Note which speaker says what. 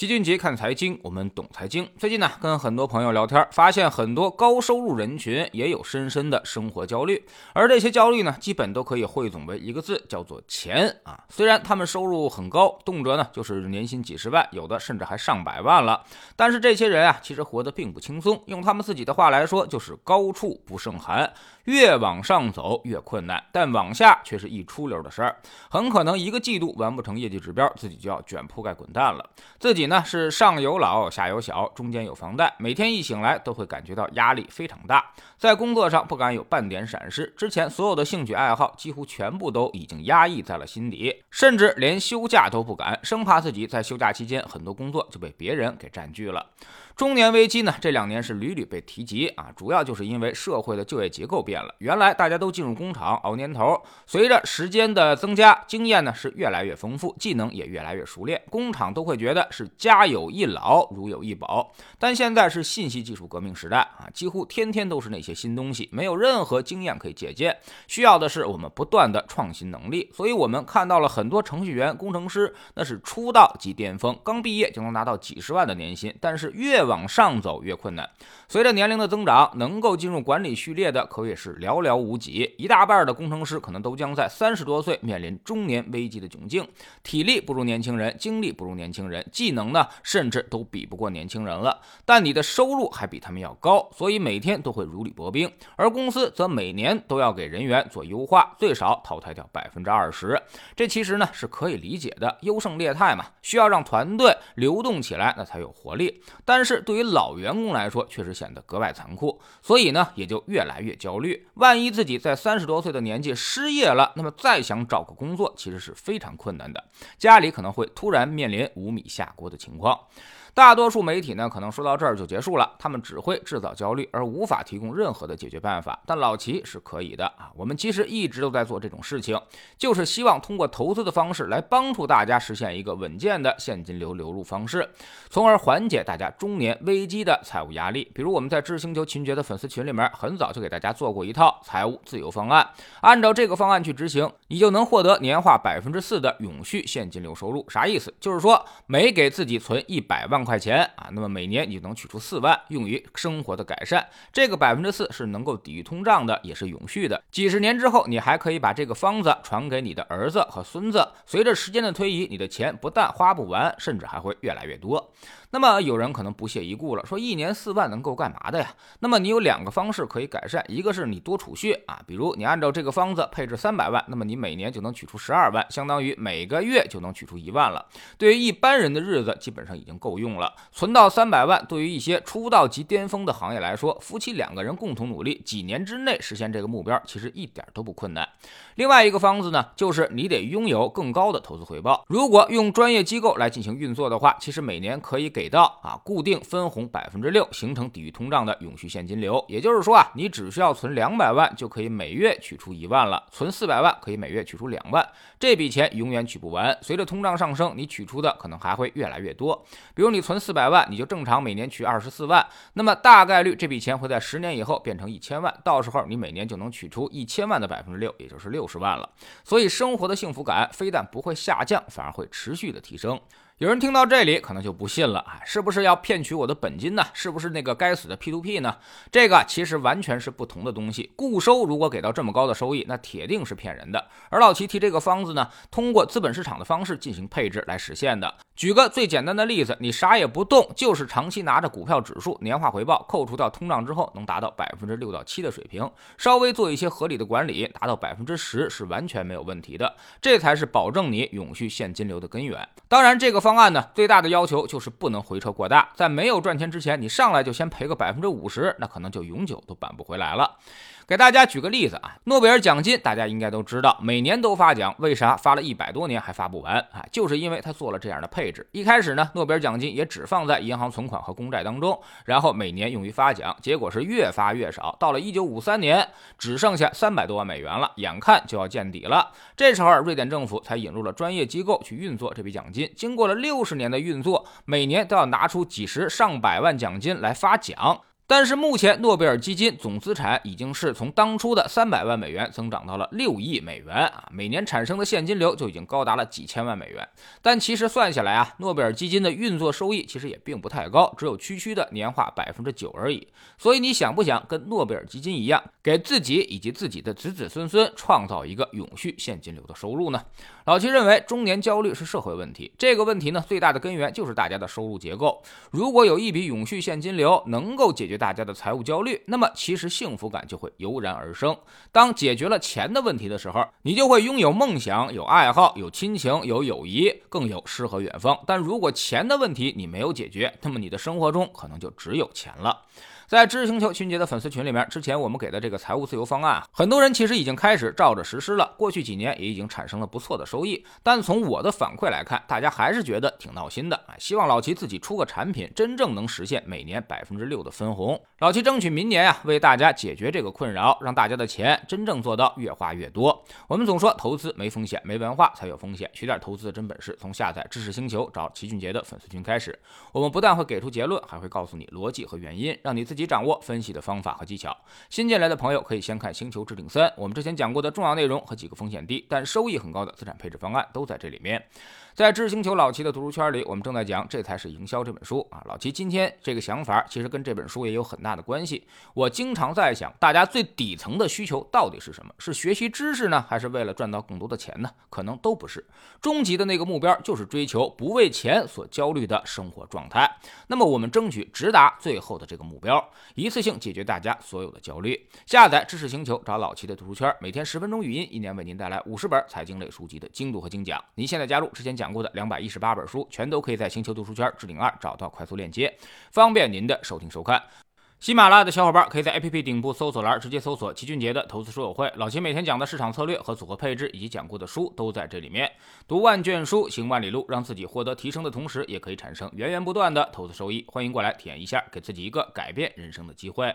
Speaker 1: 齐俊杰看财经，我们懂财经。最近呢，跟很多朋友聊天，发现很多高收入人群也有深深的生活焦虑，而这些焦虑呢，基本都可以汇总为一个字，叫做钱啊。虽然他们收入很高，动辄呢就是年薪几十万，有的甚至还上百万了，但是这些人啊，其实活得并不轻松。用他们自己的话来说，就是高处不胜寒，越往上走越困难，但往下却是一出溜的事儿。很可能一个季度完不成业绩指标，自己就要卷铺盖滚蛋了。自己呢是上有老下有小，中间有房贷，每天一醒来都会感觉到压力非常大，在工作上不敢有半点闪失。之前所有的兴趣爱好几乎全部都已经压抑在了心底，甚至连休假都不敢，生怕自己在休假期间很多工作就被别人给占据了。中年危机呢，这两年是屡屡被提及啊，主要就是因为社会的就业结构变了。原来大家都进入工厂熬年头，随着时间的增加，经验呢是越来越丰富，技能也越来越熟练，工厂都会觉得是家有一老，如有一宝。但现在是信息技术革命时代啊，几乎天天都是那些新东西，没有任何经验可以借鉴，需要的是我们不断的创新能力。所以我们看到了很多程序员、工程师，那是出道即巅峰，刚毕业就能拿到几十万的年薪，但是越往上走越困难。随着年龄的增长，能够进入管理序列的可谓是寥寥无几。一大半的工程师可能都将在三十多岁面临中年危机的窘境。体力不如年轻人，精力不如年轻人，技能呢，甚至都比不过年轻人了。但你的收入还比他们要高，所以每天都会如履薄冰。而公司则每年都要给人员做优化，最少淘汰掉百分之二十。这其实呢是可以理解的，优胜劣汰嘛，需要让团队流动起来，那才有活力。但是对于老员工来说，确实显得格外残酷，所以呢，也就越来越焦虑。万一自己在三十多岁的年纪失业了，那么再想找个工作，其实是非常困难的。家里可能会突然面临五米下锅的情况。大多数媒体呢，可能说到这儿就结束了，他们只会制造焦虑，而无法提供任何的解决办法。但老齐是可以的啊，我们其实一直都在做这种事情，就是希望通过投资的方式来帮助大家实现一个稳健的现金流流入方式，从而缓解大家中年危机的财务压力。比如我们在知星球秦爵的粉丝群里面，很早就给大家做过一套财务自由方案，按照这个方案去执行，你就能获得年化百分之四的永续现金流收入。啥意思？就是说每给自己存一百万。块钱啊，那么每年你就能取出四万，用于生活的改善。这个百分之四是能够抵御通胀的，也是永续的。几十年之后，你还可以把这个方子传给你的儿子和孙子。随着时间的推移，你的钱不但花不完，甚至还会越来越多。那么有人可能不屑一顾了，说一年四万能够干嘛的呀？那么你有两个方式可以改善，一个是你多储蓄啊，比如你按照这个方子配置三百万，那么你每年就能取出十二万，相当于每个月就能取出一万了。对于一般人的日子，基本上已经够用了。存到三百万，对于一些出道即巅峰的行业来说，夫妻两个人共同努力，几年之内实现这个目标，其实一点都不困难。另外一个方子呢，就是你得拥有更高的投资回报。如果用专业机构来进行运作的话，其实每年可以给。给到啊，固定分红百分之六，形成抵御通胀的永续现金流。也就是说啊，你只需要存两百万，就可以每月取出一万了；存四百万，可以每月取出两万。这笔钱永远取不完，随着通胀上升，你取出的可能还会越来越多。比如你存四百万，你就正常每年取二十四万，那么大概率这笔钱会在十年以后变成一千万，到时候你每年就能取出一千万的百分之六，也就是六十万了。所以生活的幸福感非但不会下降，反而会持续的提升。有人听到这里可能就不信了啊，是不是要骗取我的本金呢？是不是那个该死的 P2P 呢？这个其实完全是不同的东西。固收如果给到这么高的收益，那铁定是骗人的。而老齐提这个方子呢，通过资本市场的方式进行配置来实现的。举个最简单的例子，你啥也不动，就是长期拿着股票指数，年化回报扣除掉通胀之后，能达到百分之六到七的水平。稍微做一些合理的管理，达到百分之十是完全没有问题的。这才是保证你永续现金流的根源。当然，这个方。方案呢，最大的要求就是不能回撤过大，在没有赚钱之前，你上来就先赔个百分之五十，那可能就永久都扳不回来了。给大家举个例子啊，诺贝尔奖金大家应该都知道，每年都发奖，为啥发了一百多年还发不完啊？就是因为他做了这样的配置。一开始呢，诺贝尔奖金也只放在银行存款和公债当中，然后每年用于发奖，结果是越发越少。到了一九五三年，只剩下三百多万美元了，眼看就要见底了。这时候，瑞典政府才引入了专业机构去运作这笔奖金。经过了六十年的运作，每年都要拿出几十上百万奖金来发奖。但是目前诺贝尔基金总资产已经是从当初的三百万美元增长到了六亿美元啊，每年产生的现金流就已经高达了几千万美元。但其实算下来啊，诺贝尔基金的运作收益其实也并不太高，只有区区的年化百分之九而已。所以你想不想跟诺贝尔基金一样，给自己以及自己的子子孙孙创造一个永续现金流的收入呢？老齐认为，中年焦虑是社会问题，这个问题呢，最大的根源就是大家的收入结构。如果有一笔永续现金流能够解决大家的财务焦虑，那么其实幸福感就会油然而生。当解决了钱的问题的时候，你就会拥有梦想、有爱好、有亲情、有友谊，更有诗和远方。但如果钱的问题你没有解决，那么你的生活中可能就只有钱了。在知识星球群杰的粉丝群里面，之前我们给的这个财务自由方案，很多人其实已经开始照着实施了。过去几年也已经产生了不错的收收益，但从我的反馈来看，大家还是觉得挺闹心的啊！希望老齐自己出个产品，真正能实现每年百分之六的分红。老齐争取明年呀，为大家解决这个困扰，让大家的钱真正做到越花越多。我们总说投资没风险，没文化才有风险。学点投资的真本事，从下载知识星球找齐俊杰的粉丝群开始。我们不但会给出结论，还会告诉你逻辑和原因，让你自己。掌握分析的方法和技巧。新进来的朋友可以先看《星球置顶三》，我们之前讲过的重要内容和几个风险低但收益很高的资产配置方案都在这里面。在知识星球老齐的读书圈里，我们正在讲《这才是营销》这本书啊。老齐今天这个想法其实跟这本书也有很大的关系。我经常在想，大家最底层的需求到底是什么？是学习知识呢，还是为了赚到更多的钱呢？可能都不是。终极的那个目标就是追求不为钱所焦虑的生活状态。那么我们争取直达最后的这个目标，一次性解决大家所有的焦虑。下载知识星球，找老齐的读书圈，每天十分钟语音，一年为您带来五十本财经类书籍的精读和精讲。您现在加入之前讲。过的两百一十八本书，全都可以在星球读书圈置顶二找到快速链接，方便您的收听收看。喜马拉雅的小伙伴可以在 APP 顶部搜索栏直接搜索齐俊杰的投资书友会，老齐每天讲的市场策略和组合配置以及讲过的书都在这里面。读万卷书，行万里路，让自己获得提升的同时，也可以产生源源不断的投资收益。欢迎过来体验一下，给自己一个改变人生的机会。